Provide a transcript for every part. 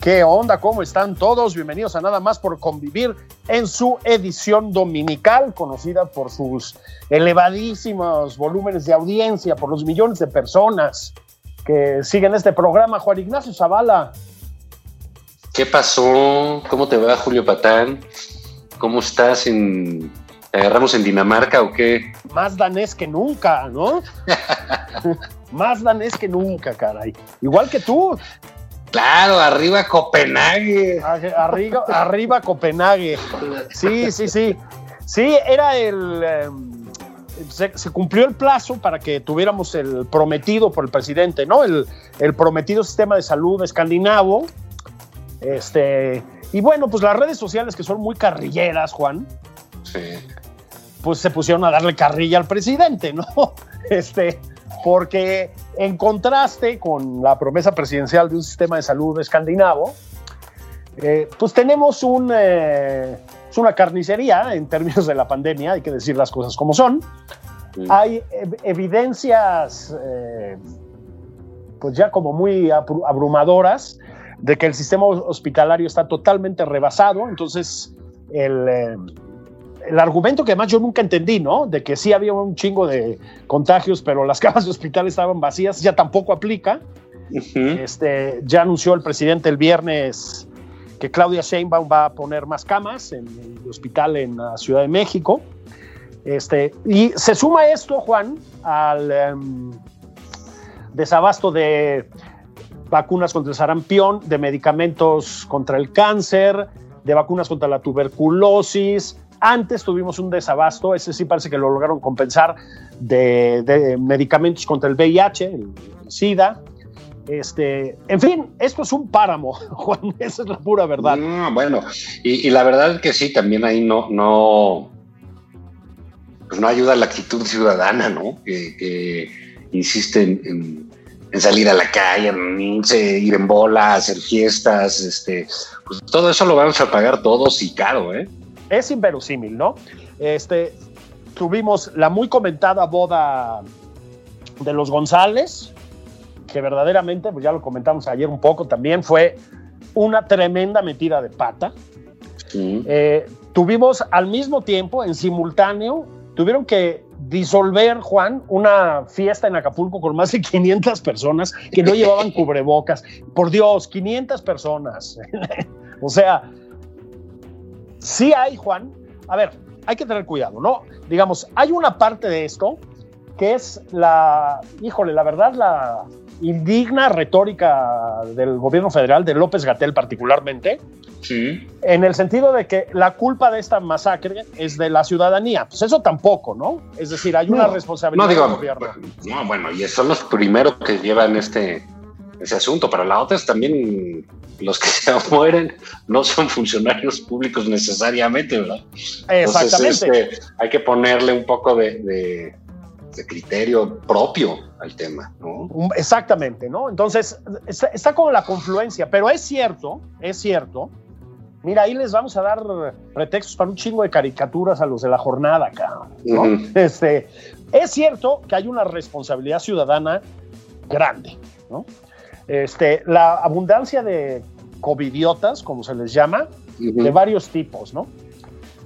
¿Qué onda? ¿Cómo están todos? Bienvenidos a Nada más por convivir en su edición dominical, conocida por sus elevadísimos volúmenes de audiencia, por los millones de personas que siguen este programa. Juan Ignacio Zavala. ¿Qué pasó? ¿Cómo te va, Julio Patán? ¿Cómo estás en... ¿Te agarramos en Dinamarca o qué? Más danés que nunca, ¿no? Más danés que nunca, caray. Igual que tú. Claro, arriba Copenhague. Arriba, arriba Copenhague. Sí, sí, sí. Sí, era el. Eh, se, se, cumplió el plazo para que tuviéramos el prometido por el presidente, ¿no? El, el prometido sistema de salud escandinavo. Este. Y bueno, pues las redes sociales que son muy carrilleras, Juan. Sí. Pues se pusieron a darle carrilla al presidente, ¿no? Este porque en contraste con la promesa presidencial de un sistema de salud escandinavo, eh, pues tenemos un, eh, es una carnicería en términos de la pandemia, hay que decir las cosas como son. Sí. Hay ev evidencias, eh, pues ya como muy abrumadoras, de que el sistema hospitalario está totalmente rebasado, entonces el el argumento que además yo nunca entendí, ¿no? De que sí había un chingo de contagios, pero las camas de hospital estaban vacías, ya tampoco aplica. Uh -huh. este, ya anunció el presidente el viernes que Claudia Sheinbaum va a poner más camas en el hospital en la Ciudad de México. Este, y se suma esto, Juan, al um, desabasto de vacunas contra el sarampión, de medicamentos contra el cáncer, de vacunas contra la tuberculosis, antes tuvimos un desabasto, ese sí parece que lo lograron compensar, de, medicamentos contra el VIH, el, SIDA. Este, en fin, esto es un páramo, Juan, esa es la pura verdad. No, bueno, y, la verdad es que sí, también ahí no, no, pues no ayuda la actitud ciudadana, ¿no? Que, que insiste en, salir a la calle, en ir en bola, hacer fiestas, este, pues todo eso lo vamos a pagar todos y caro, ¿eh? Es inverosímil, ¿no? Este, tuvimos la muy comentada boda de los González, que verdaderamente, pues ya lo comentamos ayer un poco también, fue una tremenda metida de pata. Sí. Eh, tuvimos al mismo tiempo, en simultáneo, tuvieron que disolver, Juan, una fiesta en Acapulco con más de 500 personas que no llevaban cubrebocas. Por Dios, 500 personas. o sea, sí hay, Juan, a ver, hay que tener cuidado, ¿no? Digamos, hay una parte de esto que es la, híjole, la verdad, la indigna retórica del gobierno federal, de López Gatel particularmente, sí. en el sentido de que la culpa de esta masacre es de la ciudadanía. Pues eso tampoco, ¿no? Es decir, hay una no, responsabilidad no, digo, del gobierno. No, bueno, y son los primeros que llevan este, ese asunto, pero la otra es también los que se mueren no son funcionarios públicos necesariamente, ¿verdad? Exactamente. Entonces, este, hay que ponerle un poco de, de, de, criterio propio al tema, ¿no? Exactamente, ¿no? Entonces, está, está como la confluencia, pero es cierto, es cierto Mira, ahí les vamos a dar pretextos para un chingo de caricaturas a los de la jornada, cabrón. ¿no? Este, es cierto que hay una responsabilidad ciudadana grande, ¿no? Este, la abundancia de covidiotas, como se les llama, Ujú. de varios tipos, ¿no?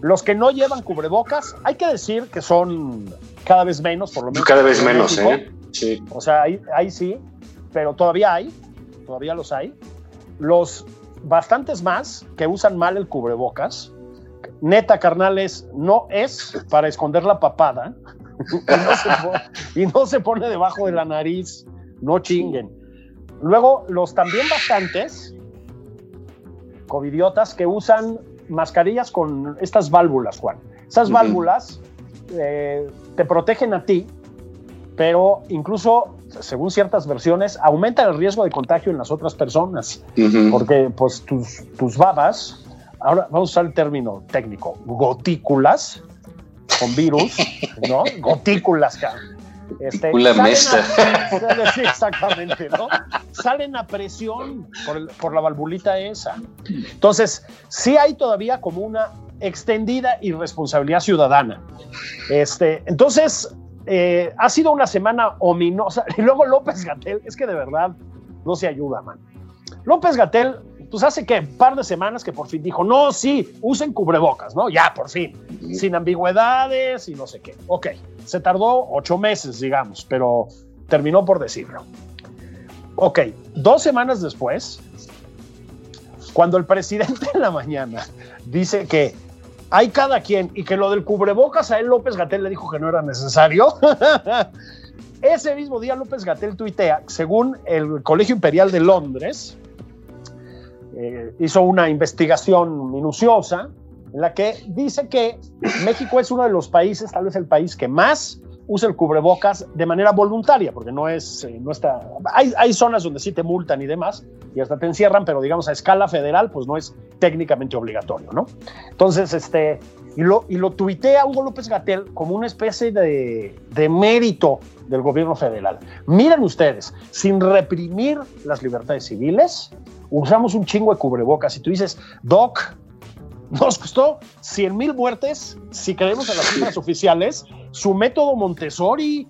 Los que no llevan cubrebocas, hay que decir que son cada vez menos, por lo menos. Cada vez en menos, México. ¿eh? Sí. O sea, ahí, ahí sí, pero todavía hay, todavía los hay. Los bastantes más que usan mal el cubrebocas, neta, carnales, no es para esconder la papada y no se, y no se pone debajo de la nariz, no chinguen. Luego, los también bastantes covidiotas que usan mascarillas con estas válvulas, Juan. Esas válvulas eh, te protegen a ti, pero incluso, según ciertas versiones, aumentan el riesgo de contagio en las otras personas, porque pues tus, tus babas, ahora vamos a usar el término técnico, gotículas con virus, ¿no? Gotículas, cabrón. Este, salen a- sí, exactamente, ¿no? Salen a presión por, por la valvulita esa. Entonces, sí hay todavía como una extendida irresponsabilidad ciudadana. Este, entonces, eh, ha sido una semana ominosa. Y luego López Gatel, es que de verdad no se ayuda, man. López Gatel, pues hace que un par de semanas que por fin dijo, no, sí, usen cubrebocas, ¿no? Ya, por fin, sin ambigüedades y no sé qué. Ok, se tardó ocho meses, digamos, pero terminó por decirlo. Ok, dos semanas después, cuando el presidente en la mañana dice que hay cada quien y que lo del cubrebocas a él López Gatel le dijo que no era necesario. Ese mismo día López Gatel tuitea, según el Colegio Imperial de Londres, eh, hizo una investigación minuciosa en la que dice que México es uno de los países, tal vez el país que más usa el cubrebocas de manera voluntaria, porque no es, eh, no está, hay, hay zonas donde sí te multan y demás, y hasta te encierran, pero digamos a escala federal, pues no es técnicamente obligatorio, ¿no? Entonces, este, y lo, y lo tuitea Hugo López Gatel como una especie de, de mérito del gobierno federal. Miren ustedes, sin reprimir las libertades civiles, usamos un chingo de cubrebocas. Y tú dices, Doc, nos costó 100 mil muertes, si creemos en las cifras oficiales, su método Montessori.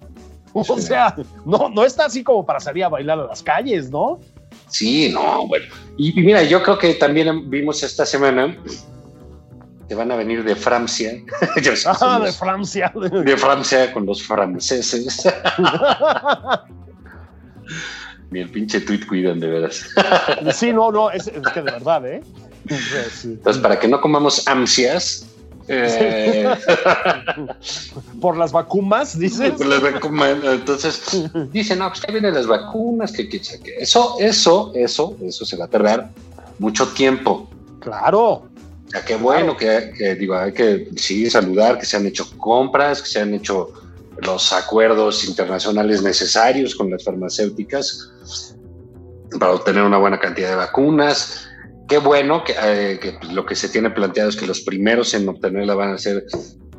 O sea, no, no está así como para salir a bailar a las calles, ¿no? Sí, no, bueno. Y, y mira, yo creo que también vimos esta semana que van a venir de Francia. Ah, de Francia. de Francia con los franceses. Ni el pinche tweet cuidan, de veras. Sí, no, no, es, es que de verdad, ¿eh? Entonces, para que no comamos ansias, eh, Por las vacunas, dices. pues les recomiendo- entonces dicen, no, pues ya vienen las vacunas, que, que, que eso, eso, eso, eso se va a tardar mucho tiempo. Claro. O sea, qué bueno que, que, digo, hay que sí saludar que se han hecho compras, que se han hecho los acuerdos internacionales necesarios con las farmacéuticas para obtener una buena cantidad de vacunas. Qué bueno que, eh, que lo que se tiene planteado es que los primeros en obtenerla van a ser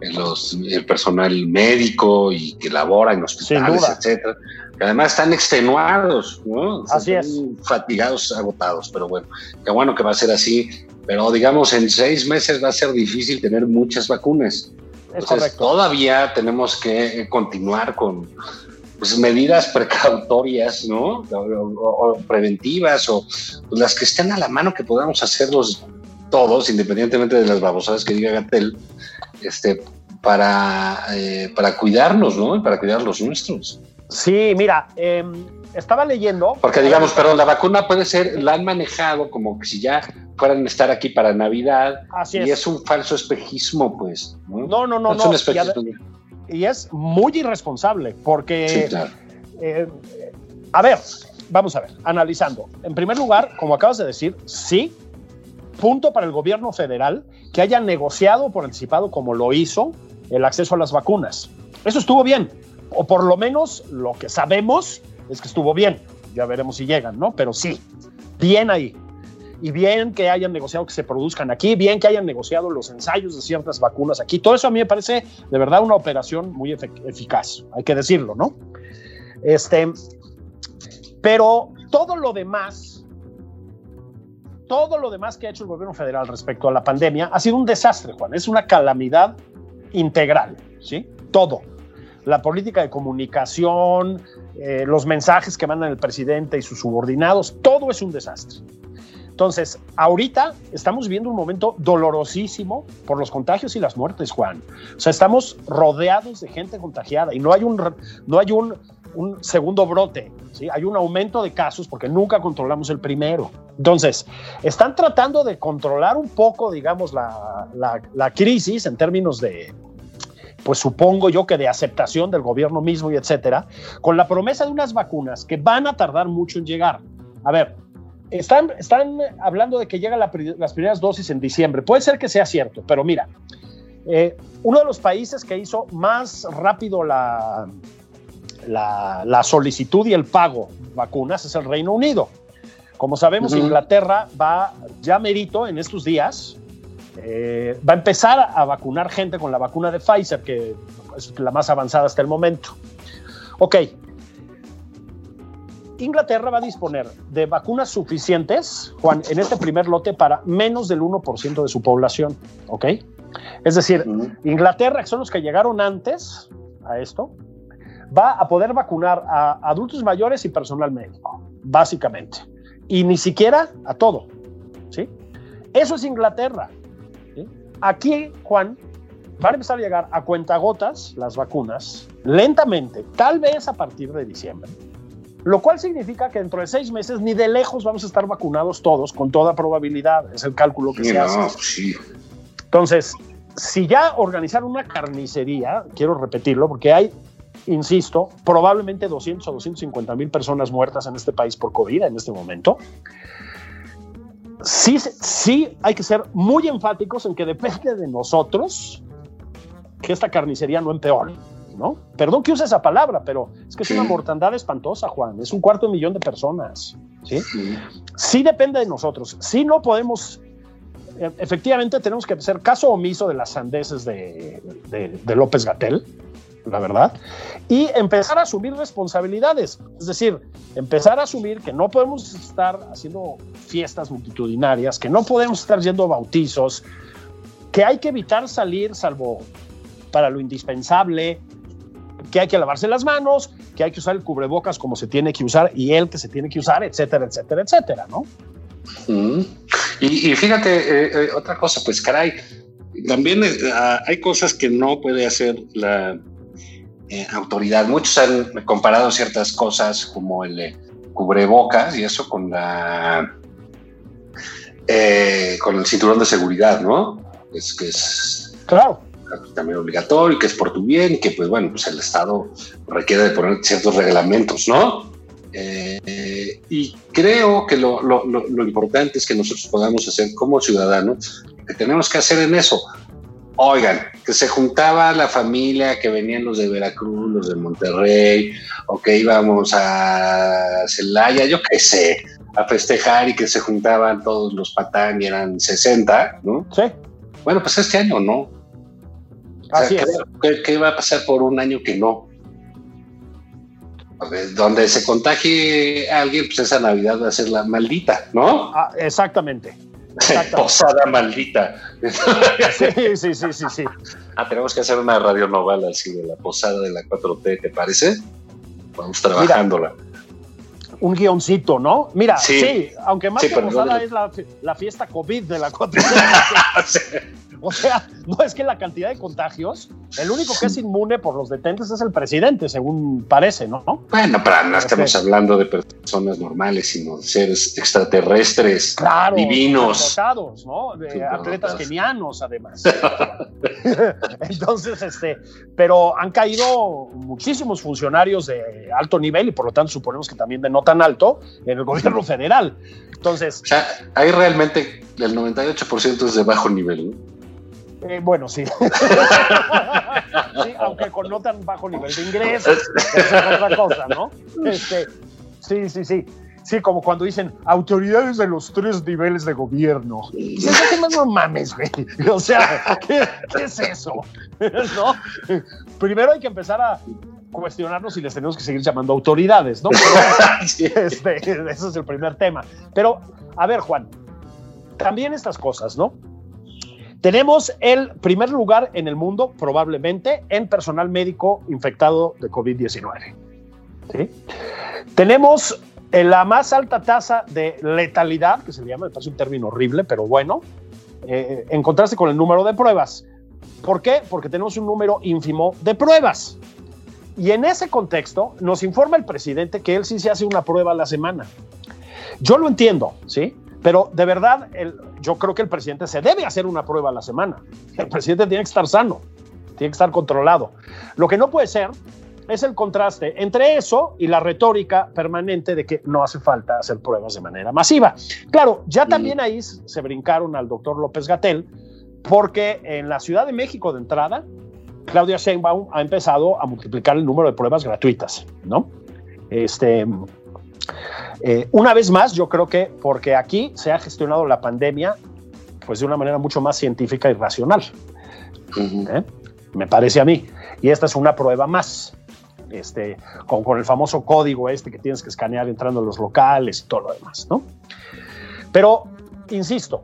los, el personal médico y que labora en hospitales, etcétera. Que además están extenuados, ¿no? Así Están Fatigados, agotados, pero bueno, qué bueno que va a ser así. Pero digamos, en seis meses va a ser difícil tener muchas vacunas. Es Entonces, correcto. todavía tenemos que eh, continuar con pues, medidas precautorias, ¿no? O, o- o preventivas o pues, las que estén a la mano que podamos hacerlos todos, independientemente de las babosadas que diga Gatel, este, para, eh, para cuidarnos, ¿no? Y para cuidar los nuestros. Sí, mira, eh, estaba leyendo. Porque digamos, perdón, la vacuna puede ser, la han manejado como que si ya fueran a estar aquí para Navidad, Así y es. es un falso espejismo, pues. No, No, no, no, es no. un Y, espejismo. Y es muy irresponsable porque, Sí, claro. eh, a ver, vamos a ver, analizando. En primer lugar, como acabas de decir, sí, punto para el gobierno federal que haya negociado por anticipado como lo hizo el acceso a las vacunas. Eso estuvo bien, o por lo menos lo que sabemos es que estuvo bien. Ya veremos si llegan, ¿no? Pero sí, bien ahí. Y bien que hayan negociado que se produzcan aquí, bien que hayan negociado los ensayos de ciertas vacunas aquí. Todo eso a mí me parece de verdad una operación muy efic- eficaz, hay que decirlo, ¿no? Este, pero todo lo demás todo lo demás que ha hecho el gobierno federal respecto a la pandemia ha sido un desastre, Juan. Es una calamidad integral, ¿sí? Todo. La política de comunicación, eh, los mensajes que mandan el presidente y sus subordinados, todo es un desastre. Entonces, ahorita estamos viviendo un momento dolorosísimo por los contagios y las muertes, Juan. O sea, estamos rodeados de gente contagiada y no hay un, no hay un segundo brote, ¿sí? hay un aumento de casos porque nunca controlamos el primero. Entonces, están tratando de controlar un poco, digamos, la, la, la crisis en términos de, pues supongo yo que de aceptación del gobierno mismo y etcétera, con la promesa de unas vacunas que van a tardar mucho en llegar. A ver, están, están hablando de que llegan la, las primeras dosis en diciembre. Puede ser que sea cierto, pero mira, eh, uno de los países que hizo más rápido la, la, la, solicitud y el pago de vacunas es el Reino Unido. Como sabemos, uh -huh. Inglaterra va ya merito en estos días, eh, va a empezar a vacunar gente con la vacuna de Pfizer, que es la más avanzada hasta el momento. Ok, Inglaterra va a disponer de vacunas suficientes, Juan, en este primer lote para menos del 1% de su población, ¿ok? Es decir. Inglaterra, que son los que llegaron antes a esto, va a poder vacunar a adultos mayores y personal médico, básicamente. Y ni siquiera a todo, ¿sí? Eso es Inglaterra. ¿sí? Aquí, Juan, van a empezar a llegar a cuentagotas las vacunas, lentamente, tal vez a partir de diciembre lo cual significa que dentro de seis meses ni de lejos vamos a estar vacunados todos con toda probabilidad, es el cálculo que sí, se hace. No, sí. Entonces, si ya organizar una carnicería, quiero repetirlo, porque hay, insisto, probablemente 200 o 250 mil personas muertas en este país por COVID en este momento, sí, sí hay que ser muy enfáticos en que depende de nosotros que esta carnicería no empeore. ¿No? Perdón que use esa palabra, pero es que es una mortandad espantosa, Juan. Es un cuarto de millón de personas. ¿sí? Sí. sí depende de nosotros. Sí no podemos e, efectivamente tenemos que hacer caso omiso de las sandeces de, de, de López Gatel, la verdad, y empezar a asumir responsabilidades. Es decir, empezar a asumir que no podemos estar haciendo fiestas multitudinarias, que no podemos estar yendo a bautizos, que hay que evitar salir salvo para lo indispensable, que hay que lavarse las manos, que hay que usar el cubrebocas como se tiene que usar y el que se tiene que usar, etcétera, etcétera, etcétera, ¿no? Mm. Y, y, fíjate, eh, eh, otra cosa, pues caray, también eh, hay cosas que no puede hacer la autoridad. Muchos han comparado ciertas cosas como el cubrebocas y eso con la con el cinturón de seguridad, ¿no? Es que es claro también obligatorio, que es por tu bien, que pues bueno, pues el Estado requiere de poner ciertos reglamentos, ¿no? Eh, y creo que lo, lo, lo, lo, importante es que nosotros podamos hacer como ciudadanos, que tenemos que hacer en eso. Oigan, que se juntaba la familia, que venían los de Veracruz, los de Monterrey, o que íbamos a Celaya, yo qué sé, a festejar y que se juntaban todos los patán y eran 60, ¿no? Sí. Bueno, pues este año no. Así. ¿qué, ¿qué, va a pasar por un año que no? Donde se contagie a alguien, pues esa Navidad va a ser la maldita, ¿no? Ah, exactamente. exactamente. Posada maldita. Sí, sí, sí, sí, sí. Ah, tenemos que hacer una radionovela así de la posada de la 4T, ¿te parece? Vamos trabajándola. Mira, un guioncito, ¿no? Mira, sí, sí aunque más sí, que posada es la, la, fiesta COVID de la 4T. O sea, no es que la cantidad de contagios, el único que es inmune por los detentes es el presidente, según parece, ¿no? Bueno, pero no estamos hablando de personas normales, sino de seres extraterrestres, claro, divinos. ¿no? De atletas kenianos, además. Entonces, este, pero han caído muchísimos funcionarios de alto nivel y por lo tanto suponemos que también de no tan alto en el gobierno federal. Entonces. O sea, ahí realmente el 98% es de bajo nivel, ¿no? Eh, bueno, sí. sí. Aunque con no tan bajo nivel de ingresos, es otra cosa, ¿no? Este, sí, sí, sí. Sí, como cuando dicen autoridades de los tres niveles de gobierno. No mames, güey. O sea, ¿qué, ¿qué, es eso? ¿No? Primero hay que empezar a cuestionarnos si les tenemos que seguir llamando autoridades, ¿no? Pero, este, ese es el primer tema. Pero, a ver, Juan, también estas cosas, ¿no? Tenemos el primer lugar en el mundo, probablemente, en personal médico infectado de COVID-19. ¿sí? Tenemos eh, la más alta tasa de letalidad, que se le llama, me parece un término horrible, pero bueno, eh, en contraste con el número de pruebas. ¿Por qué? Porque tenemos un número ínfimo de pruebas. Y en ese contexto nos informa el presidente que él sí se hace una prueba a la semana. Yo lo entiendo, ¿sí? Pero de verdad, el, yo creo que el presidente se debe hacer una prueba a la semana. El presidente tiene que estar sano, tiene que estar controlado. Lo que no puede ser es el contraste entre eso y la retórica permanente de que no hace falta hacer pruebas de manera masiva. Claro, ya también ahí se brincaron al doctor López Gatel, porque en la Ciudad de México de entrada, Claudia Sheinbaum ha empezado a multiplicar el número de pruebas gratuitas, ¿no? Este, eh, una vez más, yo creo que porque aquí se ha gestionado la pandemia pues de una manera mucho más científica y racional. ¿eh? Me parece a mí. Y esta es una prueba más. Este, con, con, el famoso código este que tienes que escanear entrando en los locales y todo lo demás, ¿no? Pero, insisto,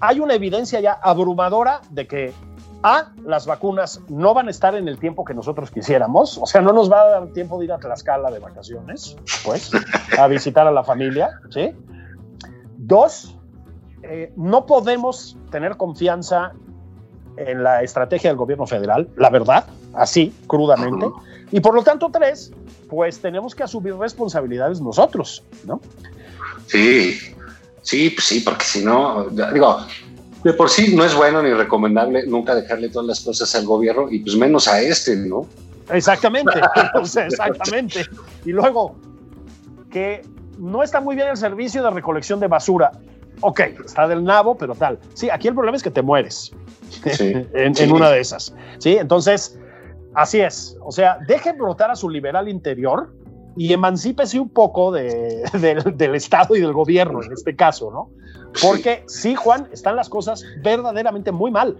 hay una evidencia ya abrumadora de que a, las vacunas no van a estar en el tiempo que nosotros quisiéramos, o sea, no nos va a dar tiempo de ir a Tlaxcala de vacaciones, pues, a visitar a la familia, ¿sí? Dos, eh, no podemos tener confianza en la estrategia del gobierno federal, la verdad, así, crudamente. Y por lo tanto, tres, pues tenemos que asumir responsabilidades nosotros, ¿no? Sí, sí, pues sí, porque si no, digo, de por sí no es bueno ni recomendable nunca dejarle todas las cosas al gobierno y pues menos a este, ¿no? Exactamente, exactamente. Y luego, que no está muy bien el servicio de recolección de basura. Ok, está del nabo, pero tal. Sí, aquí el problema es que te mueres en, una de esas. Sí, entonces, así es. O sea, deje brotar a su liberal interior y emancípese un poco del, del Estado y del gobierno, en este caso, ¿no? Porque sí, Juan, están las cosas verdaderamente muy mal.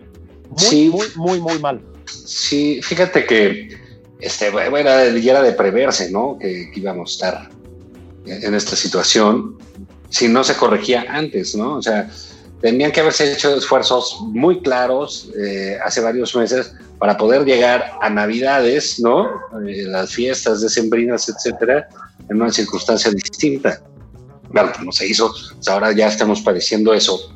Muy, muy, muy, muy mal. Sí, fíjate que este, bueno, ya era de preverse, ¿no? Que, íbamos a estar en esta situación si no se corregía antes, ¿no? O sea, tenían que haberse hecho esfuerzos muy claros eh, hace varios meses para poder llegar a Navidades, ¿no? Eh, las fiestas decembrinas, etcétera, en una circunstancia distinta claro, no se hizo, pues ahora ya estamos padeciendo eso.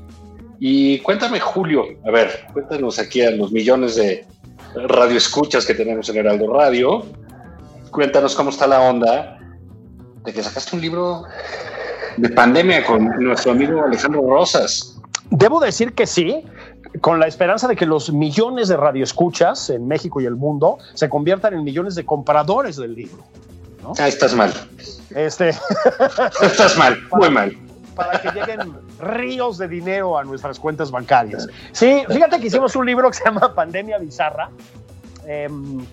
Y cuéntame, Julio, a ver, cuéntanos aquí a los millones de radioescuchas que tenemos en Heraldo Radio, cuéntanos cómo está la onda de que sacaste un libro de pandemia con nuestro amigo Alejandro Rosas. Debo decir que sí, con la esperanza de que los millones de radioescuchas en México y el mundo se conviertan en millones de compradores del libro. Ah, estás mal. Este. Estás mal, muy mal. Para que lleguen ríos de dinero a nuestras cuentas bancarias. Sí, fíjate que hicimos un libro que se llama Pandemia Bizarra. Em,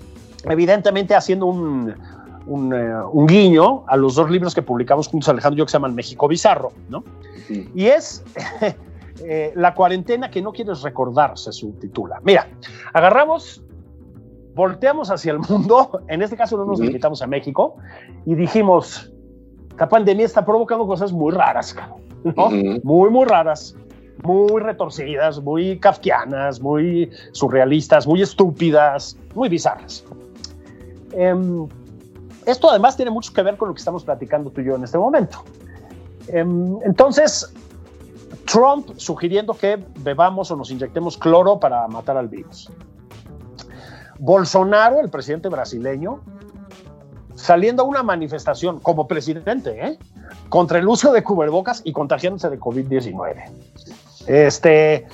evidentemente haciendo un, eh, un, guiño a los dos libros que publicamos juntos Alejandro y yo que se llaman México Bizarro, ¿no? Y es eh, La cuarentena que no quieres recordar, se subtitula. Mira, agarramos volteamos hacia el mundo, en este caso no nos limitamos a México, y dijimos, la pandemia está provocando cosas muy raras, ¿no? Muy, muy raras, muy retorcidas, muy kafkianas, muy surrealistas, muy estúpidas, muy bizarras. Em, esto además tiene mucho que ver con lo que estamos platicando tú y yo en este momento. Em, entonces, Trump sugiriendo que bebamos o nos inyectemos cloro para matar al virus. Bolsonaro, el presidente brasileño, saliendo a una manifestación como presidente ¿eh? contra el uso de cubrebocas y contagiándose de COVID-19. Este,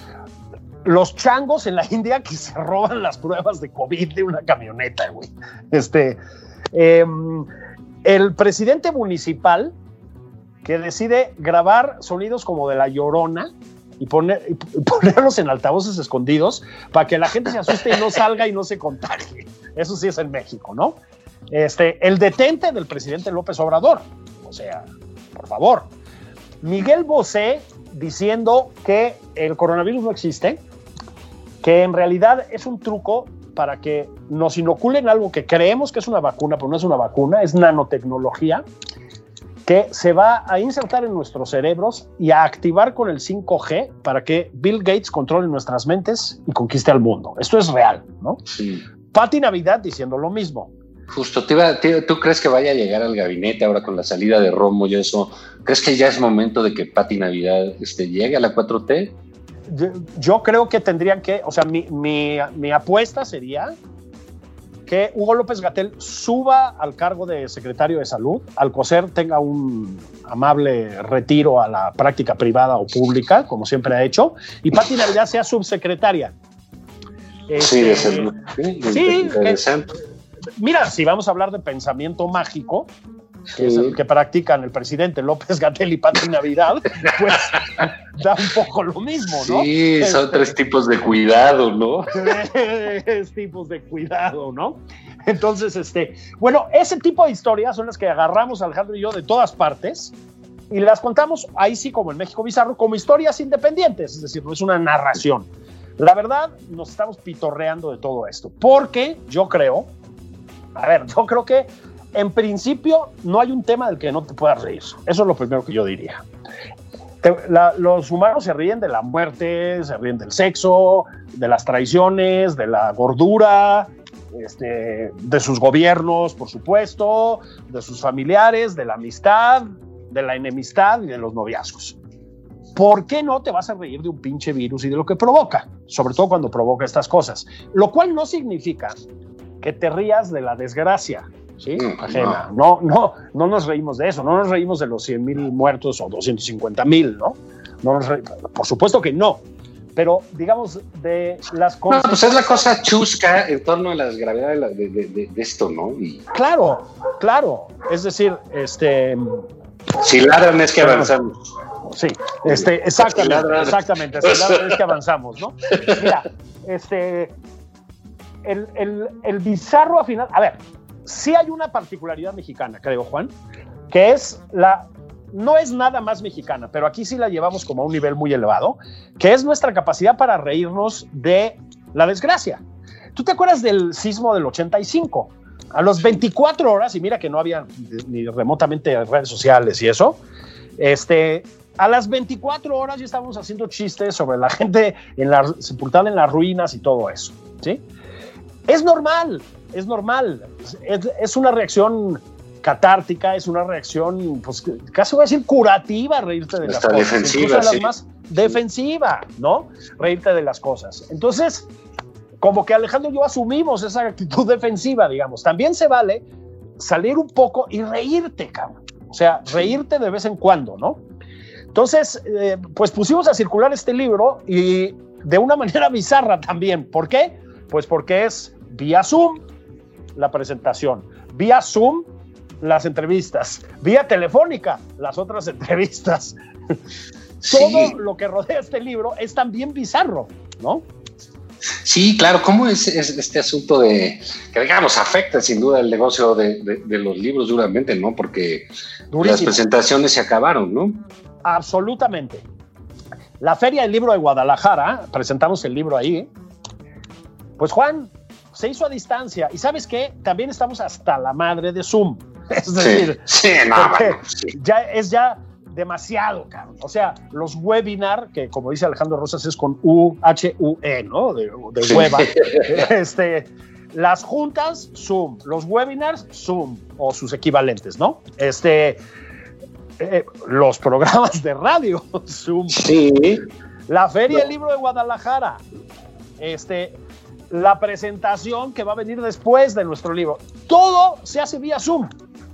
los changos en la India que se roban las pruebas de COVID de una camioneta, güey. Este, em, el presidente municipal que decide grabar sonidos como de la llorona y, poner, ponerlos en altavoces escondidos para que la gente se asuste y no salga y no se contagie. Eso sí es en México, ¿no? Este, el detente del presidente López Obrador. O sea, por favor. Miguel Bosé diciendo que el coronavirus no existe, que en realidad es un truco para que nos inoculen algo que creemos que es una vacuna, pero no es una vacuna, es nanotecnología que se va a insertar en nuestros cerebros y a activar con el 5G para que Bill Gates controle nuestras mentes y conquiste al mundo. Esto es real, ¿no? Sí. Pati Navidad diciendo lo mismo. Justo, te iba- te- ¿tú crees que vaya a llegar al gabinete ahora con la salida de Romo y eso? ¿Crees que ya es momento de que Pati Navidad este, llegue a la 4T? Yo, yo creo que tendrían que, o sea, mi, mi- mi apuesta sería que Hugo López Gatel suba al cargo de secretario de salud, Alcocer tenga un amable retiro a la práctica privada o pública, como siempre ha hecho, y Pati Navidad sea subsecretaria. Sí, de Este, sí, sí, interesante. Mira, si vamos a hablar de pensamiento mágico, que Sí. que practican el presidente López Gatel y Pati Navidad, pues da un poco lo mismo, ¿no? Sí, son Este, tres tipos de cuidado, ¿no? tres tipos de cuidado, ¿no? Entonces, este, bueno, ese tipo de historias son las que agarramos Alejandro y yo de todas partes y las contamos ahí sí como en México Bizarro como historias independientes, es decir, no es una narración. La verdad, nos estamos pitorreando de todo esto, porque yo creo, a ver, yo creo que en principio no hay un tema del que no te puedas reír. Eso es lo primero que yo diría. Los humanos se ríen de la muerte, se ríen del sexo, de las traiciones, de la gordura, este, de sus gobiernos, por supuesto, de sus familiares, de la amistad, de la enemistad y de los noviazgos. ¿Por qué no te vas a reír de un pinche virus y de lo que provoca? Sobre todo cuando provoca estas cosas. Lo cual no significa que te rías de la desgracia, ¿sí? Ajena. No, no, no nos reímos de eso, no nos reímos de los 100 mil muertos o 250 mil, ¿no? no nos re- Por supuesto que no. Pero, digamos, de las No, cosas. pues es la cosa chusca en torno a las gravedades de, de- de- de- de esto, ¿no? Y Claro, claro. Es decir, este. si ladran es que avanzamos. Sí, este, exactamente, Ladran. exactamente. así la es que avanzamos, ¿no? Mira, este, el, el, el bizarro al final, a ver, sí hay una particularidad mexicana, creo, Juan, que es la, no es nada más mexicana, pero aquí sí la llevamos como a un nivel muy elevado, que es nuestra capacidad para reírnos de la desgracia. ¿Tú te acuerdas del sismo del 85? A los 24 horas, y mira que no había ni remotamente redes sociales y eso, este, a las 24 horas ya estábamos haciendo chistes sobre la gente en la, sepultada en las ruinas y todo eso, ¿sí? Es normal, es normal. Es, es una reacción catártica, es una reacción, pues casi voy a decir curativa, reírte de las Hasta cosas. defensiva, sí. las más defensiva, ¿no? Reírte de las cosas. Entonces, como que Alejandro y yo asumimos esa actitud defensiva, digamos. También se vale salir un poco y reírte, cabrón. O sea, reírte de vez en cuando, ¿no? Entonces, eh, pues pusimos a circular este libro y de una manera bizarra también. ¿Por qué? Pues porque es vía Zoom la presentación, vía Zoom las entrevistas, vía telefónica las otras entrevistas. Todo lo que rodea este libro es también bizarro, ¿no? sí, claro. ¿Cómo es, es este asunto de que, digamos, afecta sin duda el negocio de, de- de los libros duramente, ¿no? Porque las presentaciones se acabaron, ¿no? Absolutamente. La Feria del Libro de Guadalajara, presentamos el libro ahí. Pues Juan, se hizo a distancia. Y sabes qué? También estamos hasta la madre de Zoom. Es decir, sí, no, porque bueno, sí. ya es ya demasiado, cabrón. O sea, los webinar, que como dice Alejandro Rosas es con U, H, U, E, ¿no? De, hueva. este, las juntas, Zoom. Los webinars, Zoom. O sus equivalentes, ¿no? Este, eh, los programas de radio, Zoom. Sí, La Feria del Libro de Guadalajara. Este, la presentación que va a venir después de nuestro libro. Todo se hace vía Zoom.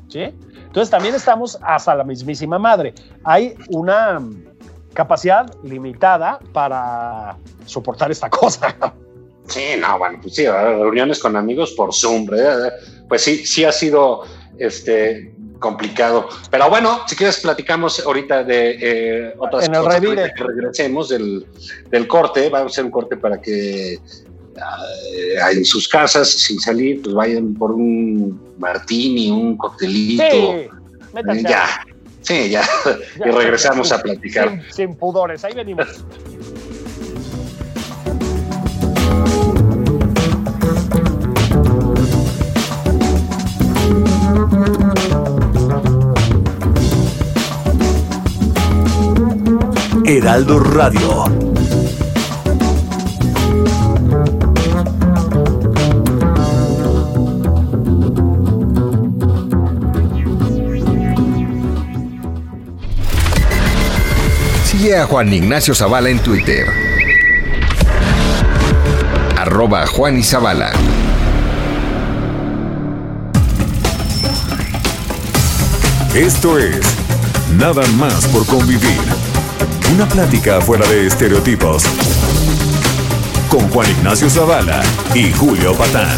¿sí? Entonces también estamos hasta la mismísima madre. Hay una mm, capacidad limitada para soportar esta cosa. Sí, no, bueno, pues sí, reuniones con amigos por Zoom, ¿verdad? Pues sí, sí ha sido este complicado. Pero bueno, si quieres platicamos ahorita de eh, otras En el cosas que regresemos del, del corte. Vamos a hacer un corte para que eh, en sus casas sin salir, pues vayan por un martini, un coctelito. Ya, sí, ya. Y regresamos a platicar. sin, sin pudores, ahí venimos. Heraldo Radio A Juan Ignacio Zavala en Twitter. Arroba Juan y Zavala. Esto es Nada más por convivir. Una plática fuera de estereotipos. Con Juan Ignacio Zavala y Julio Patán.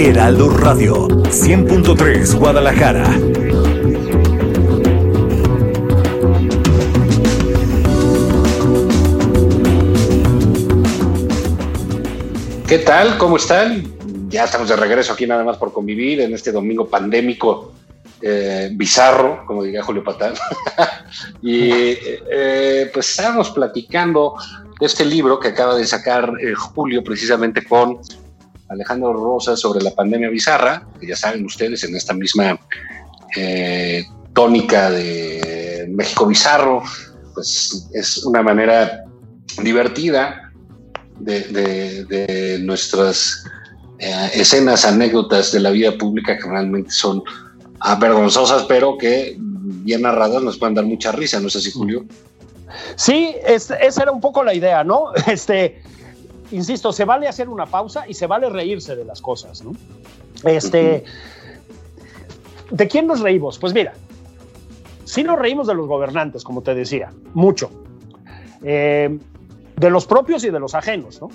Heraldo Radio 100.3 Guadalajara. ¿Qué tal? ¿Cómo están? Ya estamos de regreso aquí nada más por convivir en este domingo pandémico eh, bizarro, como diría Julio Patán. y eh, pues estábamos platicando de este libro que acaba de sacar eh, Julio precisamente con Alejandro Rosa sobre la pandemia bizarra, que ya saben ustedes en esta misma eh, tónica de México bizarro, pues es una manera divertida de, nuestras eh, escenas, anécdotas de la vida pública que realmente son vergonzosas, pero que bien narradas nos pueden dar mucha risa, ¿no es así, Julio? Sí, es, esa era un poco la idea, ¿no? Este, insisto, se vale hacer una pausa y se vale reírse de las cosas, ¿no? Este, ¿de quién nos reímos? Pues mira, sí nos reímos de los gobernantes, como te decía, mucho. Eh, de los propios y de los ajenos, ¿no?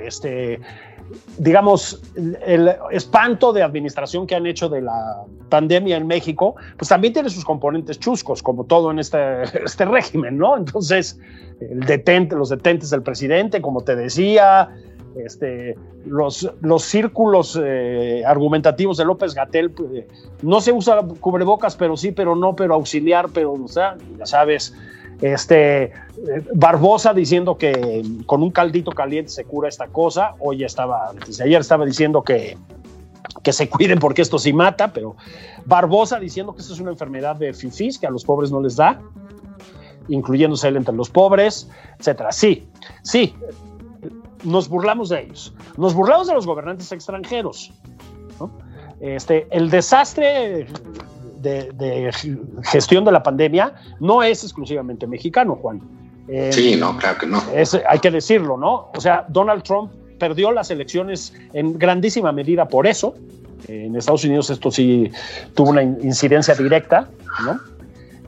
Este, digamos, el espanto de administración que han hecho de la pandemia en México, pues también tiene sus componentes chuscos, como todo en este, este régimen, ¿no? Entonces, los detentes del presidente, como te decía, este, los, los círculos eh, argumentativos de López Gatel, pues, no se usa cubrebocas, pero sí, pero no, pero auxiliar, pero, o sea, ya sabes, este, Barbosa diciendo que con un caldito caliente se cura esta cosa. Hoy estaba, desde ayer estaba diciendo que, que se cuiden porque esto sí mata, pero Barbosa diciendo que esto es una enfermedad de fifís que a los pobres no les da, incluyéndose él entre los pobres, etcétera. Sí, sí, nos burlamos de ellos. Nos burlamos de los gobernantes extranjeros. Este, el desastre de, de, gestión de la pandemia no es exclusivamente mexicano, Juan. Eh, sí, no, claro que no. Es, hay que decirlo, ¿no? O sea, Donald Trump perdió las elecciones en grandísima medida por eso. En Estados Unidos esto sí tuvo una incidencia directa, ¿no?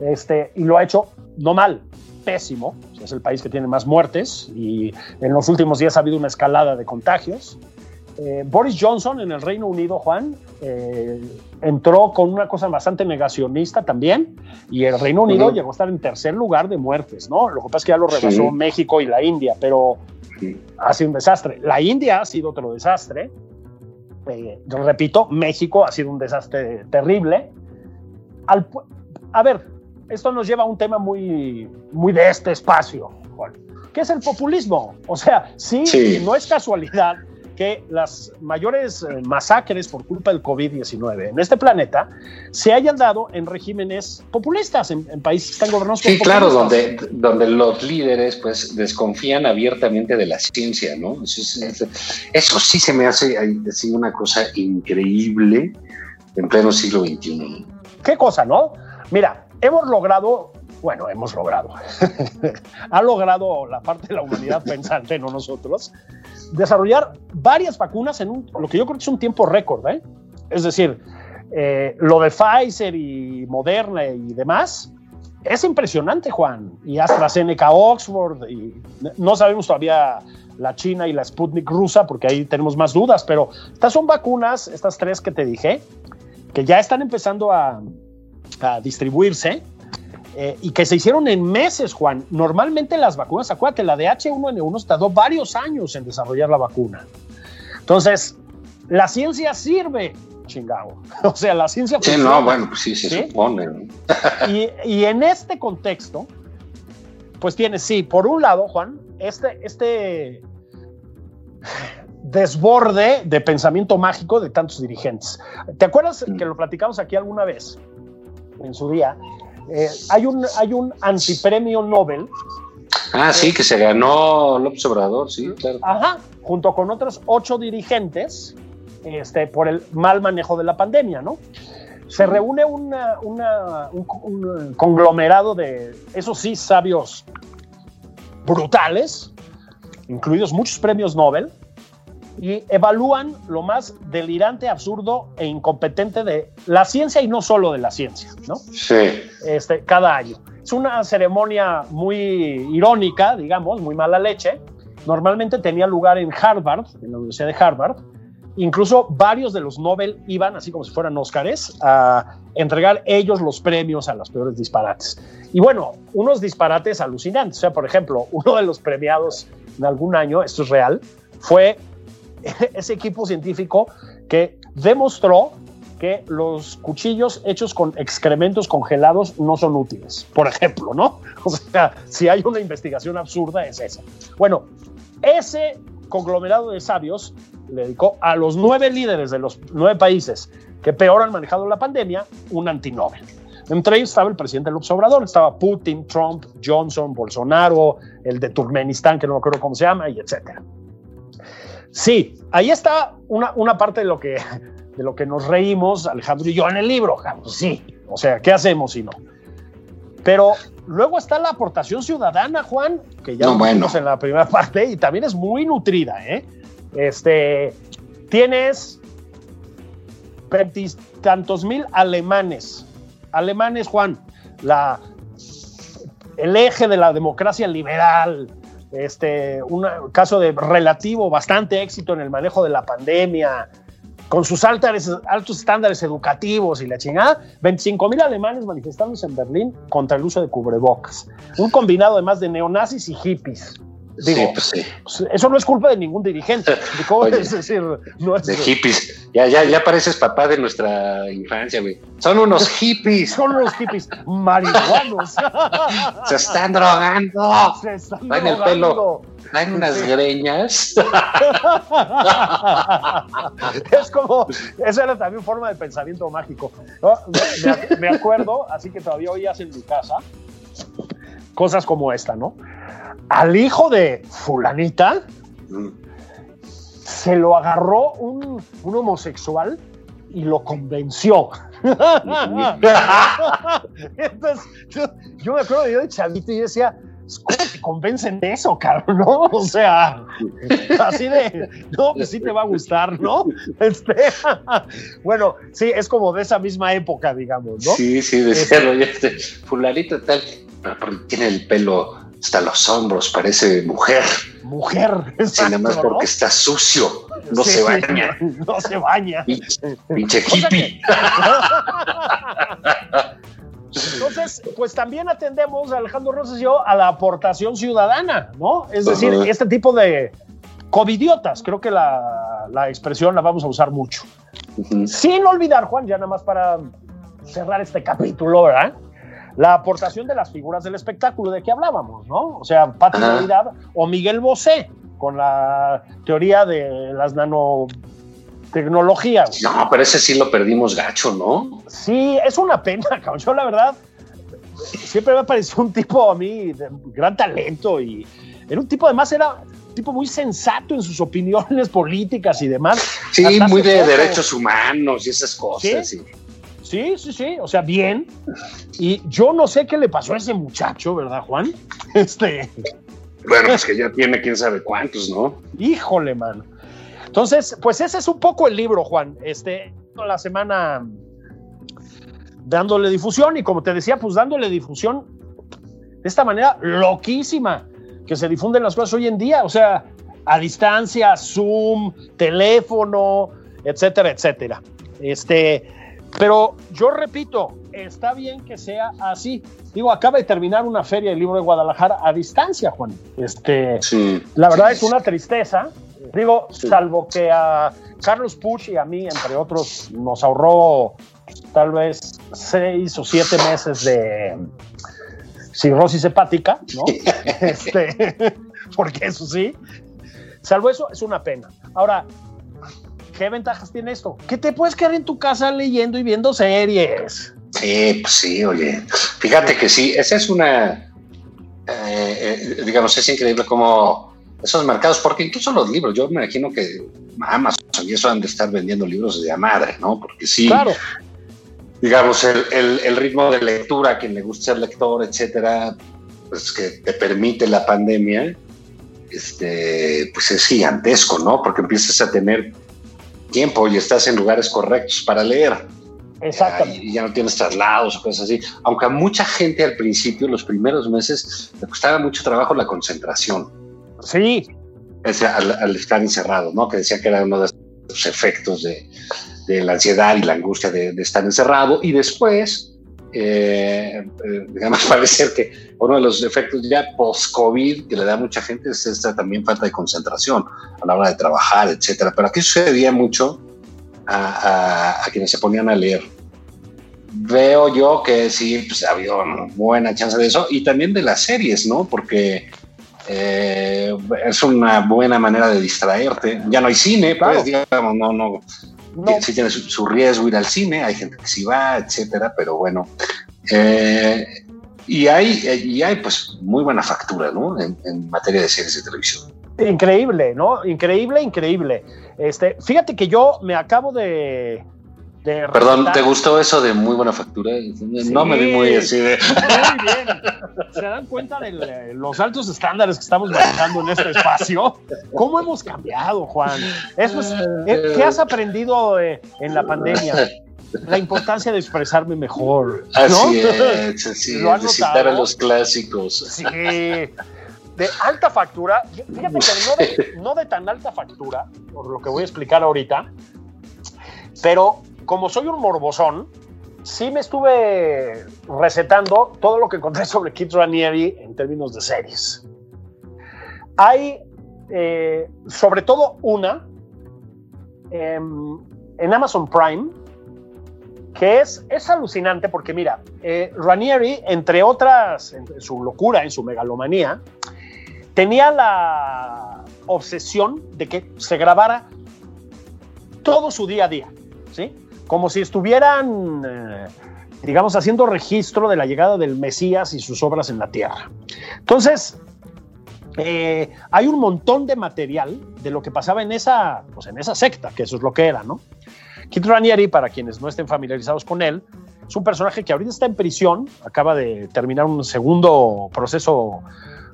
Este, y lo ha hecho no mal, pésimo. Es el país que tiene más muertes y en los últimos días ha habido una escalada de contagios. Eh, Boris Johnson en el Reino Unido, Juan, eh, entró con una cosa bastante negacionista también, y el Reino Unido uh -huh. llegó a estar en tercer lugar de muertes, ¿no? Lo que pasa es que ya lo rebasó sí. México y la India, pero sí. ha sido un desastre. La India ha sido otro desastre. Eh, yo repito, México ha sido un desastre terrible. Al, a ver, esto nos lleva a un tema muy, muy de este espacio, Juan, que es el populismo. O sea, sí, sí. no es casualidad que las mayores eh, masacres por culpa del COVID-19 en este planeta se hayan dado en regímenes populistas, en, en países que están gobernados sí, por claro, donde, donde los líderes pues desconfían abiertamente de la ciencia, ¿no? Eso, es, eso sí se me hace así una cosa increíble en pleno siglo XXI. ¿Qué cosa, no? Mira, hemos logrado bueno, hemos logrado, ha logrado la parte de la humanidad pensante, no nosotros, desarrollar varias vacunas en un, lo que yo creo que es un tiempo récord. ¿eh? Es decir, eh, lo de Pfizer y Moderna y demás es impresionante, Juan. Y AstraZeneca, Oxford, y no sabemos todavía la China y la Sputnik rusa, porque ahí tenemos más dudas, pero estas son vacunas, estas tres que te dije, que ya están empezando a, a distribuirse eh, y que se hicieron en meses, Juan. Normalmente las vacunas, acuérdate, la de H1N1 tardó varios años en desarrollar la vacuna. Entonces, la ciencia sirve, chingado. O sea, la ciencia Sí, no, bueno, pues sí, se supone. y, y en este contexto, pues tienes, sí, por un lado, Juan, este, este desborde de pensamiento mágico de tantos dirigentes. ¿Te acuerdas que lo platicamos aquí alguna vez, en su día? Eh, hay, un, hay un antipremio Nobel. Ah, sí, que se ganó López Obrador, sí, claro. Ajá, junto con otros ocho dirigentes este, por el mal manejo de la pandemia, ¿no? Se reúne una, una, un, un conglomerado de, esos sí, sabios brutales, incluidos muchos premios Nobel, y evalúan lo más delirante, absurdo e incompetente de la ciencia y no solo de la ciencia, ¿no? Sí. Este, cada año. Es una ceremonia muy irónica, digamos, muy mala leche. Normalmente tenía lugar en Harvard, en la Universidad de Harvard. Incluso varios de los Nobel iban, así como si fueran Óscares, a entregar ellos los premios a los peores disparates. Y bueno, unos disparates alucinantes. O sea, por ejemplo, uno de los premiados de algún año, esto es real, fue ese equipo científico que demostró que los cuchillos hechos con excrementos congelados no son útiles, por ejemplo, ¿no? O sea, si hay una investigación absurda es esa. Bueno, ese conglomerado de sabios le dedicó a los nueve líderes de los nueve países que peor han manejado la pandemia un antinobel. Entre ellos estaba el presidente López Obrador, estaba Putin, Trump, Johnson, Bolsonaro, el de Turkmenistán, que no me acuerdo cómo se llama, y etcétera. Sí, ahí está una, una parte de lo, que, de lo que nos reímos Alejandro y yo en el libro. Pues sí, o sea, ¿qué hacemos si no? Pero luego está la aportación ciudadana, Juan, que ya No, lo bueno. vimos en la primera parte y también es muy nutrida, ¿eh? Este, tienes tantos mil alemanes, alemanes, Juan, la, el eje de la democracia liberal, este, un caso de relativo bastante éxito en el manejo de la pandemia, con sus altares- altos estándares educativos y la chingada, 25 mil alemanes manifestándose en Berlín contra el uso de cubrebocas. Un combinado además de neonazis y hippies. Digo, sí, pues sí. pues, eso no es culpa de ningún dirigente. Oye, es decir, no es, De hippies. Ya, ya, ya pareces papá de nuestra infancia, güey. Son unos hippies. son los hippies marihuanos. Se están drogando. Se están Traen el drogando. pelo. Traen unas Sí. greñas. es como, esa era también forma de pensamiento mágico. ¿no? Me, me acuerdo, así que todavía oías en mi casa, cosas como esta, ¿no? Al hijo de fulanita Mm. se lo agarró un, un homosexual y lo convenció. Entonces, yo, yo me acuerdo yo de chavito y decía, ¿cómo te convencen de eso, cabrón? ¿No? O sea, así de, no, pues sí te va a gustar, ¿no? Este, bueno, sí, es como de esa misma época, digamos, ¿no? Sí, sí, decía lo este fulanito tal. Tiene el pelo hasta los hombros, parece mujer. Mujer. Sí, nada más porque está sucio. No Sí, se baña. No se baña. Pinche, hippie. Entonces, pues también atendemos, Alejandro Rosas y yo, a la aportación ciudadana, ¿no? Es decir, este tipo de covidiotas, creo que la, la expresión la vamos a usar mucho. Sin olvidar, Juan, ya nada más para cerrar este capítulo, ¿verdad? La aportación de las figuras del espectáculo de que hablábamos, ¿no? O sea, Pati. Navidad o Miguel Bosé, con la teoría de las nanotecnologías. No, pero ese sí lo perdimos gacho, ¿no? Sí, es una pena, cabrón. Yo, la verdad, siempre me ha parecido un tipo a mí de gran talento y era un tipo, además, era un tipo muy sensato en sus opiniones políticas y demás. Sí, Hasta muy de poco. derechos humanos y esas cosas. ¿Sí? sí. Sí, sí, sí, o sea, bien. Y yo no sé qué le pasó a ese muchacho, ¿verdad, Juan? Este, Bueno, pues que ya tiene quién sabe cuántos, ¿no? híjole, mano. Entonces, pues ese es un poco el libro, Juan. Este, la semana dándole difusión y como te decía, pues dándole difusión de esta manera loquísima que se difunden las cosas hoy en día. O sea, a distancia, Zoom, teléfono, etcétera, etcétera. Este, pero yo repito, está bien que sea así. Digo, acaba de terminar una feria del libro de Guadalajara a distancia, Juan. Este, Sí. la verdad Sí, es una tristeza. Digo, salvo que a Carlos Puch y a mí, entre otros, nos ahorró tal vez seis o siete meses de cirrosis hepática, ¿no? este, porque eso sí. Salvo eso, es una pena. Ahora, ¿qué ventajas tiene esto? Que te puedes quedar en tu casa leyendo y viendo series. Sí, pues sí, oye. Fíjate que sí, esa es una, eh, eh, digamos, es increíble cómo esos mercados, porque incluso los libros, yo me imagino que Amazon y eso han de estar vendiendo libros de a madre, ¿no? Porque sí, Claro, digamos, el, el- el ritmo de lectura, quien le gusta ser lector, etcétera, pues que te permite la pandemia, este, pues es gigantesco, ¿no? Porque empiezas a tener tiempo y estás en lugares correctos para leer. exactamente. Y ya no tienes traslados o cosas así. Aunque a mucha gente al principio, los primeros meses, le costaba mucho trabajo la concentración Sí, sea, al, al estar encerrado, ¿no? Que decía que era uno de los efectos de, de la ansiedad y la angustia de, de estar encerrado. Y después, eh, digamos, parece que uno de los efectos ya post-COVID que le da a mucha gente es esta también falta de concentración a la hora de trabajar, etcétera. Pero aquí sucedía mucho a, a- a quienes se ponían a leer. Veo yo que sí, pues había una buena chance de eso y también de las series, ¿no? Porque eh, es una buena manera de distraerte. Ya no hay cine, Claro. pues digamos, no, no, no, sí tiene su, su riesgo ir al cine, hay gente que sí va, etcétera, pero bueno. Eh, y hay, y hay pues muy buena factura, ¿no? En, en materia de series de televisión. Increíble, ¿no? Increíble, increíble. Este, fíjate que yo me acabo de. De Perdón, ¿te gustó eso de muy buena factura? No me vi muy así de... Muy bien. ¿Se dan cuenta de los altos estándares que estamos manejando en este espacio? ¿Cómo hemos cambiado, Juan? Eso es, eh, ¿Qué has aprendido eh, en la pandemia? La importancia de expresarme mejor. ¿no? Así es, así ¿Lo has es, de citar a los clásicos. Sí. De alta factura, fíjate que no de, no de tan alta factura, por lo que voy a explicar ahorita, pero como soy un morbosón, sí me estuve recetando todo lo que encontré sobre Kit Ranieri en términos de series. Hay, eh, sobre todo una, em, en Amazon Prime, que es, es alucinante porque mira, eh, Ranieri, entre otras, en su locura, en su megalomanía, tenía la obsesión de que se grabara todo su día a día, ¿sí? Como si estuvieran, eh, digamos, haciendo registro de la llegada del Mesías y sus obras en la tierra. Entonces, eh, hay un montón de material de lo que pasaba en esa, pues en esa secta, que eso es lo que era, ¿no? Kit Ranieri, para quienes no estén familiarizados con él, es un personaje que ahorita está en prisión, acaba de terminar un segundo proceso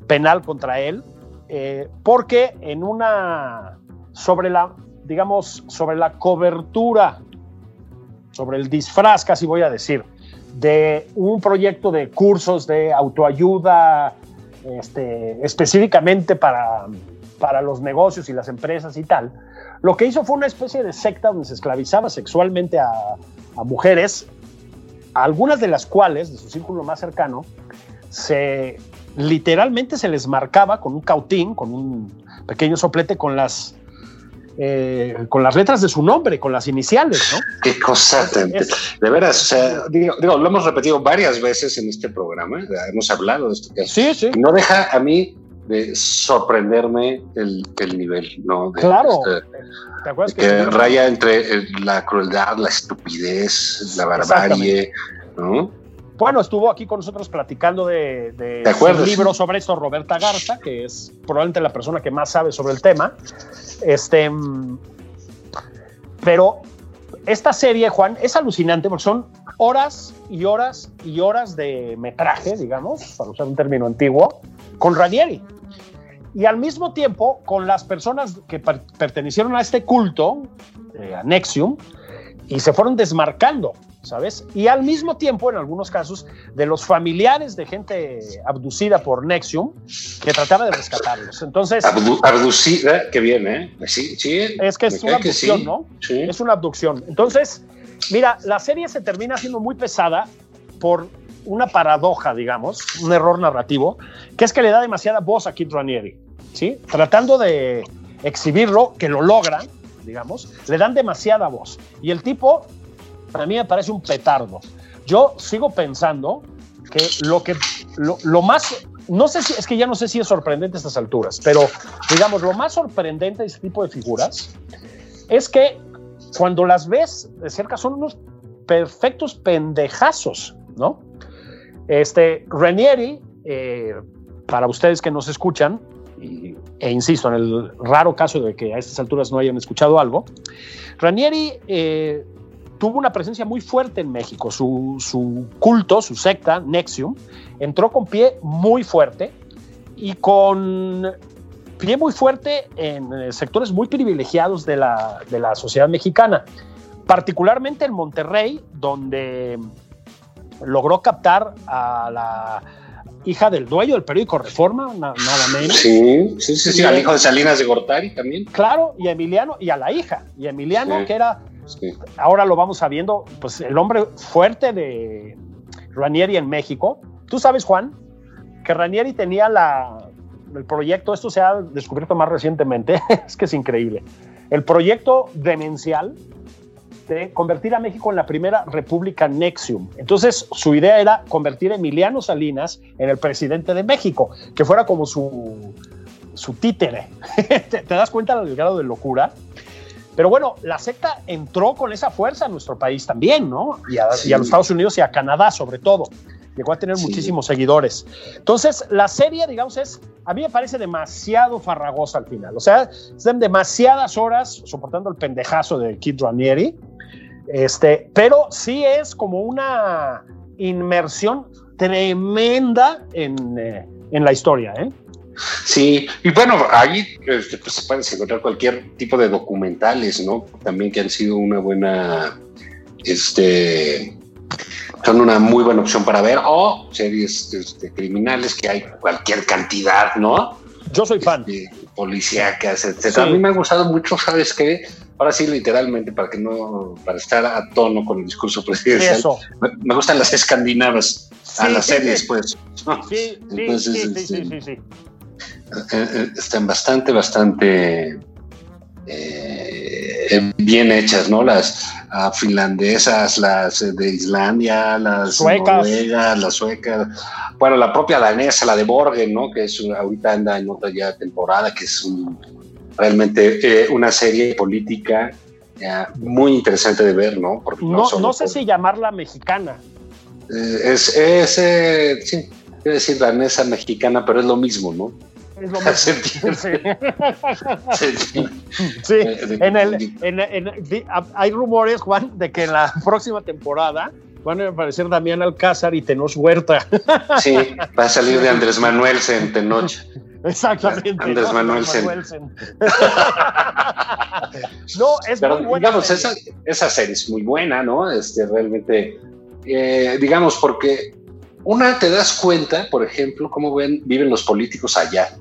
penal contra él, eh, porque en una, sobre la, digamos, sobre la cobertura, sobre el disfraz, casi voy a decir, de un proyecto de cursos de autoayuda, este, específicamente para, para los negocios y las empresas y tal, lo que hizo fue una especie de secta donde se esclavizaba sexualmente a, mujeres, algunas de las cuales, de su círculo más cercano, literalmente se les marcaba con un cautín, con un pequeño soplete con las eh, con las letras de su nombre, con las iniciales, ¿no? Qué cosa De veras, o sea, digo, digo, lo hemos repetido varias veces en este programa, hemos hablado de esto. Sí, sí. No deja a mí de sorprenderme el, el nivel, ¿no? De- Claro. este, ¿Te acuerdas que que raya entre eh, la crueldad, la estupidez, la barbarie, ¿no? Bueno, estuvo aquí con nosotros platicando de, de libro sobre esto, Roberta Garza, que es probablemente la persona que más sabe sobre el tema. Este, pero esta serie, Juan, es alucinante porque son horas y horas y horas de metraje, digamos, para usar un término antiguo, con Ranieri. Y al mismo tiempo, con las personas que per- pertenecieron a este culto, eh, a Nexium, y se fueron desmarcando, ¿sabes? Y al mismo tiempo, en algunos casos, de los familiares de gente abducida por Nexium que trataba de rescatarlos. Entonces. abducida, que bien, ¿eh? Sí, sí. Es que es una abducción, ¿no? Sí. Es una abducción. Entonces, mira, la serie se termina siendo muy pesada por una paradoja, digamos, un error narrativo, que es que le da demasiada voz a Kit Ranieri, ¿sí? Tratando de exhibirlo, que lo logra, digamos, le dan demasiada voz. Y el tipo, para mí me parece un petardo. Yo sigo pensando que lo que, lo, más, no sé si, es que ya no sé si es sorprendente a estas alturas, pero digamos, lo más sorprendente de este tipo de figuras es que cuando las ves de cerca son unos perfectos pendejazos, ¿no? Este, Ranieri, eh, para ustedes que nos escuchan, e insisto, en el raro caso de que a estas alturas no hayan escuchado algo, Ranieri eh, tuvo una presencia muy fuerte en México. Su, su, culto, su secta, Nexium, entró con pie muy fuerte y con pie muy fuerte en eh, sectores muy privilegiados de la, de la sociedad mexicana, particularmente en Monterrey, donde logró captar a la hija del dueño del periódico Reforma, nada menos. Sí, sí, sí, al hijo de Salinas de Gortari también. Claro, y a Emiliano, y a la hija, y Emiliano, que era, ahora lo vamos sabiendo, pues el hombre fuerte de Ranieri en México. Tú sabes, Juan, que Ranieri tenía la, el proyecto, esto se ha descubierto más recientemente, es que es increíble, el proyecto demencial de convertir a México en la primera república Nexium. Entonces, su idea era convertir a Emiliano Salinas en el presidente de México, que fuera como su, su títere. ¿Te, das cuenta del grado de locura? Pero bueno, la secta entró con esa fuerza a nuestro país también, ¿no? Y a, y a los Estados Unidos y a Canadá sobre todo llegó a tener muchísimos seguidores. Entonces, la serie, digamos, es, a mí me parece demasiado farragosa al final. O sea, están demasiadas horas soportando el pendejazo de Kid Ranieri. Este, pero sí es como una inmersión tremenda en, eh, en la historia, ¿eh? Sí, y bueno, ahí este, pues, se pueden encontrar cualquier tipo de documentales, ¿no? También que han sido una buena, este, son una muy buena opción para ver, o series este, criminales que hay cualquier cantidad, ¿no? Yo soy fan. Este, policíacas, etcétera. A mí me ha gustado mucho, ¿sabes qué? Ahora sí, literalmente, para que no, para estar a tono con el discurso presidencial. Eso. Me, gustan las escandinavas, a las series, pues. Sí, Entonces, sí, sí, sí, sí, eh, Están bastante, bastante eh, bien hechas, ¿no? Las finlandesas, las de Islandia, las suecas. noruegas, las suecas. Bueno, la propia danesa, la de Borgen, ¿no? Que es ahorita anda en otra ya temporada, que es realmente eh, una serie política muy interesante de ver, ¿no? no, no, sé si llamarla mexicana. Eh, es, es sí, quiero decir danesa mexicana, pero es lo mismo, ¿no? Es lo Sí. En el, hay rumores, Juan, de que en la próxima temporada van a aparecer Damián Alcázar y Tenoch Huerta. Sí, va a salir de Andrés Manuel en Tenoch. Exactamente. Andrés Manuel no, es muy buena. Digamos, esa, esa, serie es muy buena, ¿no? Este, realmente, eh, digamos, porque una te das cuenta, por ejemplo, cómo ven, viven los políticos allá.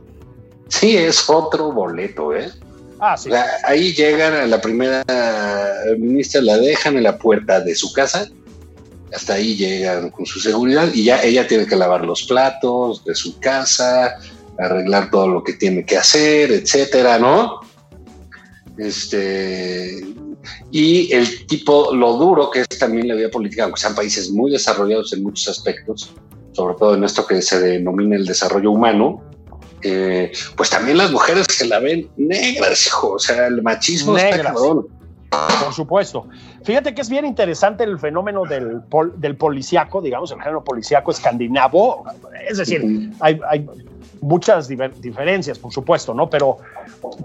Sí, es otro boleto, ¿eh? Ah, sí. ahí llegan a la primera ministra, la dejan en la puerta de su casa, hasta ahí llegan con su seguridad y ya ella tiene que lavar los platos de su casa, arreglar todo lo que tiene que hacer, etcétera, ¿no? Este, y el tipo, lo duro que es también la vida política, aunque sean países muy desarrollados en muchos aspectos, sobre todo en esto que se denomina el desarrollo humano, eh, pues también las mujeres se la ven negras, hijo. O sea, el machismo está cabrón. Por supuesto. Fíjate que es bien interesante el fenómeno del, del policiaco, digamos, el género policiaco escandinavo. Es decir, hay, muchas diferencias, por supuesto, ¿no? Pero,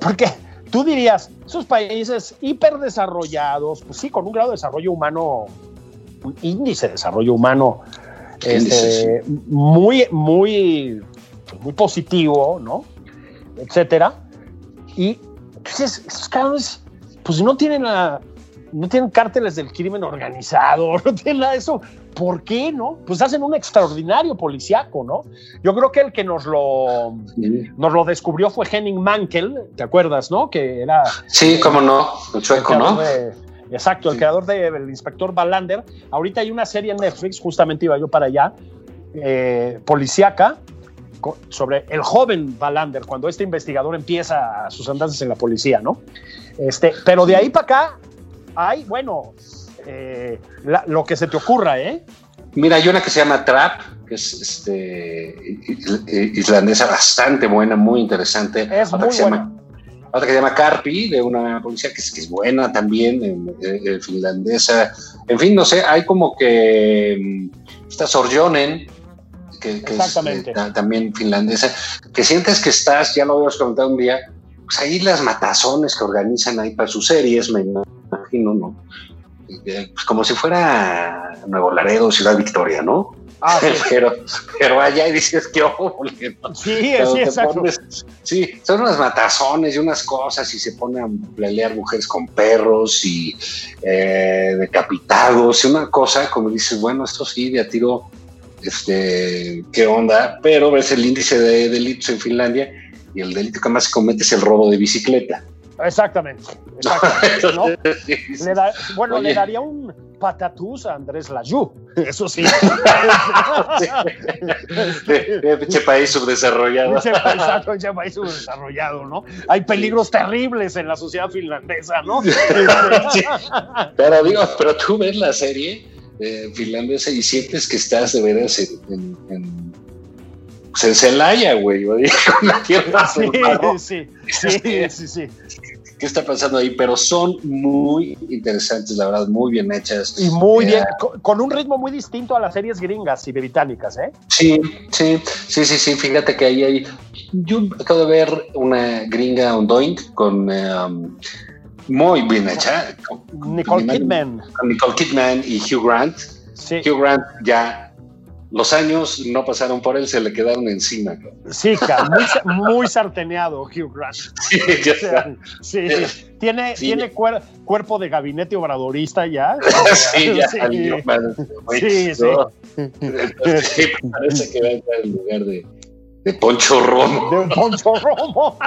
porque tú dirías, esos países hiperdesarrollados, pues sí, con un grado de desarrollo humano, un índice de desarrollo humano este, muy, muy muy positivo, ¿no? Etcétera. Y entonces, pues, esos cabrones, pues no tienen la, no tienen cárteles del crimen organizado, no tienen nada de eso. ¿Por qué no? Pues hacen un extraordinario policiaco, ¿no? Yo creo que el que nos lo, nos lo descubrió fue Henning Mankel, ¿te acuerdas, no? Que era. Sí, cómo no, el sueco, ¿no? De, exacto, el creador del de, inspector Balander. Ahorita hay una serie en Netflix, justamente iba yo para allá, eh, policíaca, sobre el joven Balander, cuando este investigador empieza sus andanzas en la policía, ¿no? Este, pero de ahí para acá hay, bueno, eh, la, lo que se te ocurra, ¿eh? Mira, hay una que se llama Trap, que es este, islandesa bastante buena, muy interesante. Es otra muy que buena. Llama, otra que se llama Carpi, de una policía que es, que es buena también, eh, eh, finlandesa. En fin, no sé, hay como que mm, esta Sorjonen, que, que es eh, también finlandesa, que sientes que estás, ya lo habíamos comentado un día, pues ahí las matazones que organizan ahí para sus series, me imagino, ¿no? Pues como si fuera Nuevo Laredo, Ciudad Victoria, ¿no? Ah, sí. pero, pero allá y dices que ojo, ¿no? Sí, sí, exacto. Pones, sí, son unas matazones y unas cosas y se ponen a pelear mujeres con perros y eh, decapitados y una cosa como dices, bueno, esto sí, de a tiro, este, qué onda, pero ves el índice de delitos en Finlandia y el delito que más se comete es el robo de bicicleta. Exactamente. exactamente ¿no? Le da, bueno, Oye. le daría un patatús a Andrés Layú. Eso sí. Pinche país subdesarrollado. Pinche país subdesarrollado, ¿no? Hay peligros terribles en la sociedad finlandesa, ¿no? sí. Pero digo, pero tú ves la serie eh, finlandesa y sientes que estás de veras en, en, en pues Celaya, güey, con la tierra. Sí, sí, sí, sí, sí. ¿Qué está pasando ahí? Pero son muy interesantes, la verdad, muy bien hechas. Y muy eh, bien, con, un ritmo muy distinto a las series gringas y británicas, ¿eh? Sí, sí, sí, sí, sí. Fíjate que ahí hay. Yo acabo de ver una gringa on Doink con. Um, muy bien hecha. Nicole Kidman. Nicole Kidman y Hugh Grant. Sí. Hugh Grant ya los años no pasaron por él, se le quedaron encima. Sí, muy, muy sarteneado Hugh Grant. Sí, ya está. sí, sí. Tiene, sí. tiene cuer, cuerpo de gabinete obradorista ya. sí, ya sí. Sí, sí. ¿no? Entonces, sí, parece que va a entrar en lugar de, de Poncho Romo. De Poncho Romo.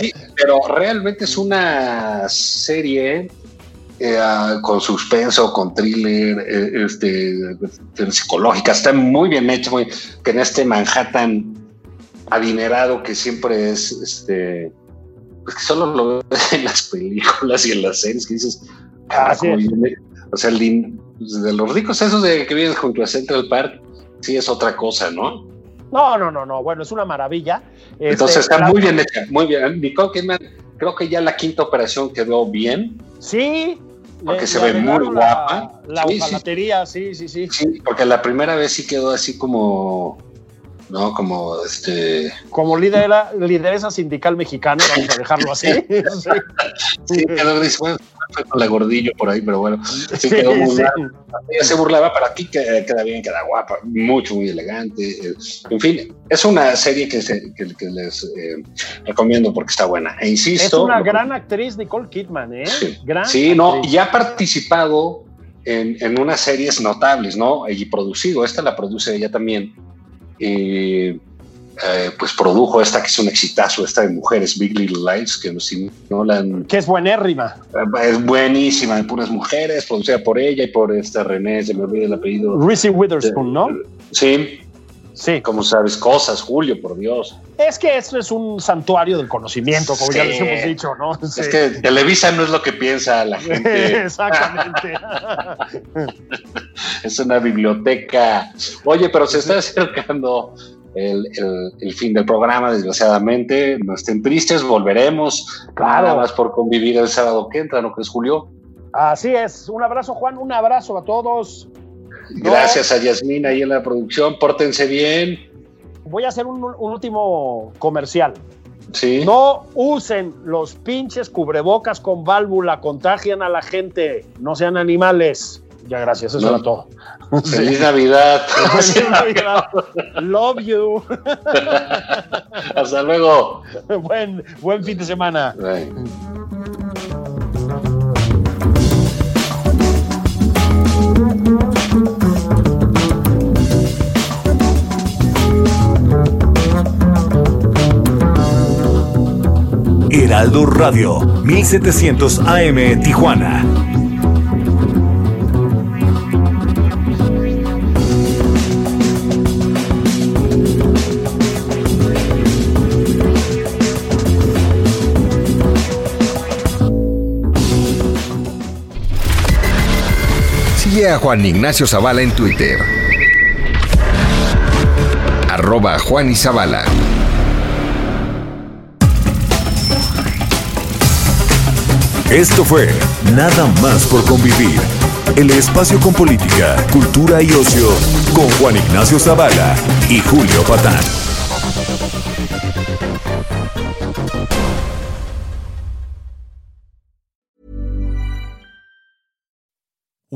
sí, pero realmente es una serie eh, con suspenso, con thriller, eh, este, psicológica, está muy bien hecho, muy, que en este Manhattan adinerado que siempre es, este, pues que solo lo ves en las películas y en las series que dices, o sea, el, de los ricos esos de que viven junto a Central Park, sí es otra cosa, ¿no? No, no, no, no, bueno, es una maravilla. Entonces este, está la... muy bien hecha, muy bien. Nicole Kidman, creo que ya la quinta operación quedó bien. Sí, porque le, se ve muy guapa. La, sí, hojalatería, sí. sí, sí, sí. Sí, porque la primera vez sí quedó así como, ¿no? Como este. Como lidera, lideresa sindical mexicana, vamos a dejarlo así. sí, sí quedó bueno, fue con la gordillo por ahí, pero bueno, sí quedó. Ella se burlaba, pero aquí queda, queda, bien, queda guapa, mucho, muy elegante. En fin, es una serie que, se, que, que les eh, recomiendo porque está buena. E insisto. Es una gran actriz, Nicole Kidman, ¿eh? Sí, gran sí no, y ha participado en, en, unas series notables, ¿no? Y producido, esta la produce ella también. Eh, eh, pues produjo esta que es un exitazo, esta de mujeres, Big Little Lies, que si no la han, Que es buenérrima. Es buenísima, de puras mujeres, producida por ella y por esta René, se me olvida el apellido. Reese Witherspoon, ¿no? Sí. Sí. Como sabes, cosas, Julio, por Dios. Es que esto es un santuario del conocimiento, como Sí. ya les hemos dicho, ¿no? Sí. Es que Televisa no es lo que piensa la gente. Exactamente. es una biblioteca. Oye, pero se está acercando el, el, el, fin del programa, desgraciadamente. No estén tristes, volveremos. Claro. Nada más por convivir el sábado que entra, ¿no crees, Julio? Así es. Un abrazo, Juan. Un abrazo a todos. Gracias no. a Yasmín ahí en la producción. Pórtense bien. Voy a hacer un, un último comercial. Sí. No usen los pinches cubrebocas con válvula, contagian a la gente, no sean animales. Ya, gracias, eso no. es todo. Feliz. Navidad. Feliz Navidad. Love you. Hasta luego. Buen, buen fin de semana. Bye. Heraldo Radio, 1700 AM, Tijuana Juan Ignacio Zavala en Twitter. Arroba Juan. Esto fue Nada más por convivir. El espacio con política, cultura y ocio con Juan Ignacio Zavala y Julio Patán.